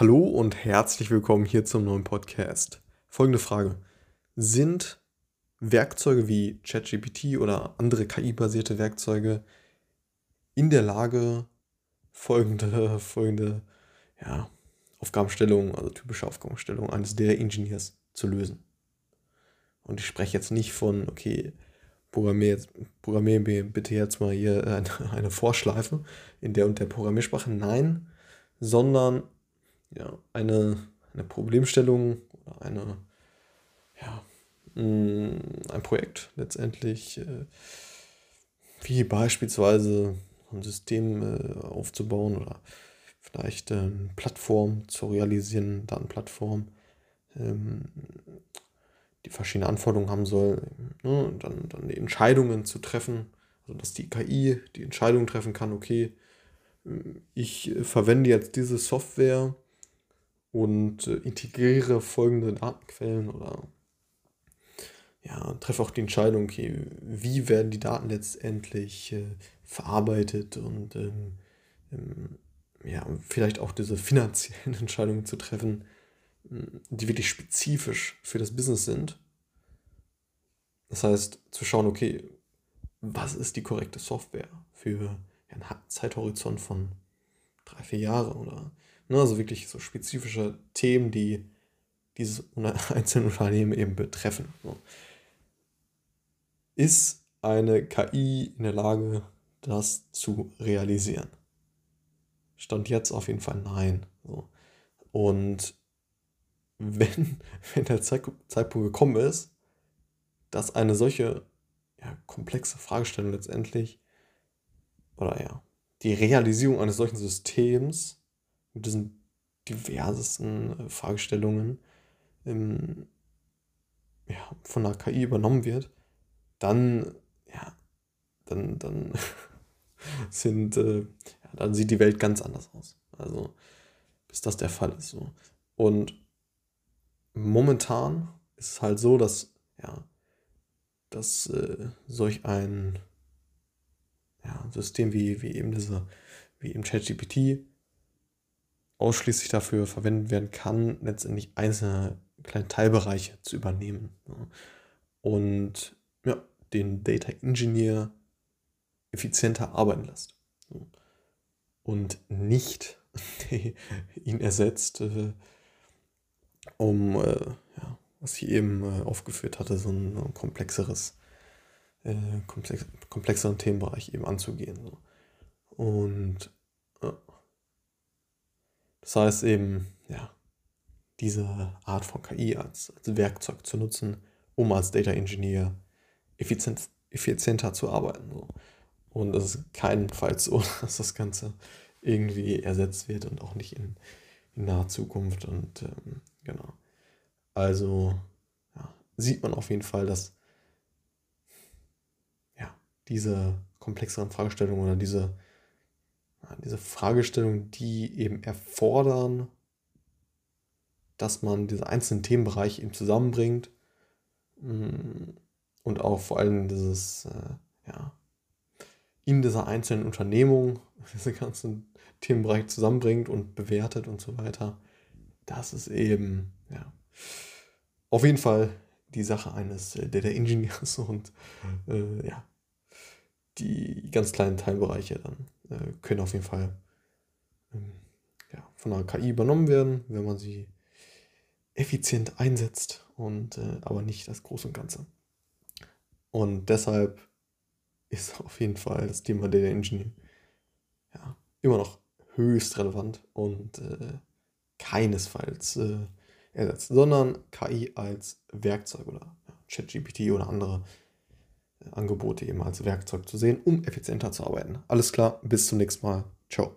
Hallo und herzlich willkommen hier zum neuen Podcast. Folgende Frage. Sind Werkzeuge wie ChatGPT oder andere KI-basierte Werkzeuge in der Lage, folgende, folgende ja, Aufgabenstellung, also typische Aufgabenstellung eines Data Engineers zu lösen? Und ich spreche jetzt nicht von, okay, programmier, jetzt, programmier bitte jetzt mal hier eine, eine Vorschleife in der und der Programmiersprache. Nein, sondern ja, eine, eine Problemstellung oder eine, ja, mm, ein Projekt letztendlich, äh, wie beispielsweise ein System äh, aufzubauen oder vielleicht eine ähm, Plattform zu realisieren, Datenplattform, ähm, die verschiedene Anforderungen haben soll, ne, dann, dann Entscheidungen zu treffen, also dass die KI die Entscheidung treffen kann, okay, ich verwende jetzt diese Software und äh, integriere folgende Datenquellen oder ja, treffe auch die Entscheidung, okay, wie werden die Daten letztendlich äh, verarbeitet und ähm, ähm, ja, vielleicht auch diese finanziellen Entscheidungen zu treffen, die wirklich spezifisch für das Business sind. Das heißt, zu schauen, okay, was ist die korrekte Software für einen Zeithorizont von drei, vier Jahren oder Ne, also wirklich so spezifische Themen, die dieses einzelne Unternehmen eben betreffen. So. Ist eine KI in der Lage, das zu realisieren? Stand jetzt auf jeden Fall nein. So. Und wenn, wenn der Zeitpunkt gekommen ist, dass eine solche ja, komplexe Fragestellung letztendlich, oder ja, die Realisierung eines solchen Systems mit diesen diversesten äh, Fragestellungen ähm, ja, von der KI übernommen wird, dann, ja, dann, dann sind, äh, ja, dann sieht die Welt ganz anders aus. Also, bis das der Fall ist. So. Und momentan ist es halt so, dass, ja, dass äh, solch ein ja, System wie, wie eben diese, wie eben ChatGPT ausschließlich dafür verwendet werden kann, letztendlich einzelne kleine Teilbereiche zu übernehmen. Und ja, den Data Engineer effizienter arbeiten lässt. Und nicht ihn ersetzt, äh, um, äh, ja, was ich eben äh, aufgeführt hatte, so ein, komplexeres, komplex, komplexeren Themenbereich eben anzugehen. Und das heißt eben, ja, diese Art von KI als, als Werkzeug zu nutzen, um als Data Engineer effizient, effizienter zu arbeiten. So. Und es ist keinenfalls so, dass das Ganze irgendwie ersetzt wird und auch nicht in, in naher Zukunft. Und ähm, genau. Also ja, sieht man auf jeden Fall, dass ja, diese komplexeren Fragestellungen oder diese diese Fragestellungen, die eben erfordern, dass man diese einzelnen Themenbereiche eben zusammenbringt mm, und auch vor allem dieses, äh, ja, in dieser einzelnen Unternehmung diese ganzen Themenbereiche zusammenbringt und bewertet und so weiter. Das ist eben, ja, auf jeden Fall die Sache eines äh, Data Engineers und äh, ja, die ganz kleinen Teilbereiche dann äh, können auf jeden Fall ähm, ja, von der KI übernommen werden, wenn man sie effizient einsetzt und äh, aber nicht das Große und Ganze. Und deshalb ist auf jeden Fall das Thema Data Engineering ja, immer noch höchst relevant und äh, keinesfalls äh, ersetzt, sondern KI als Werkzeug oder ChatGPT oder andere Angebote eben als Werkzeug zu sehen, um effizienter zu arbeiten. Alles klar, bis zum nächsten Mal. Ciao.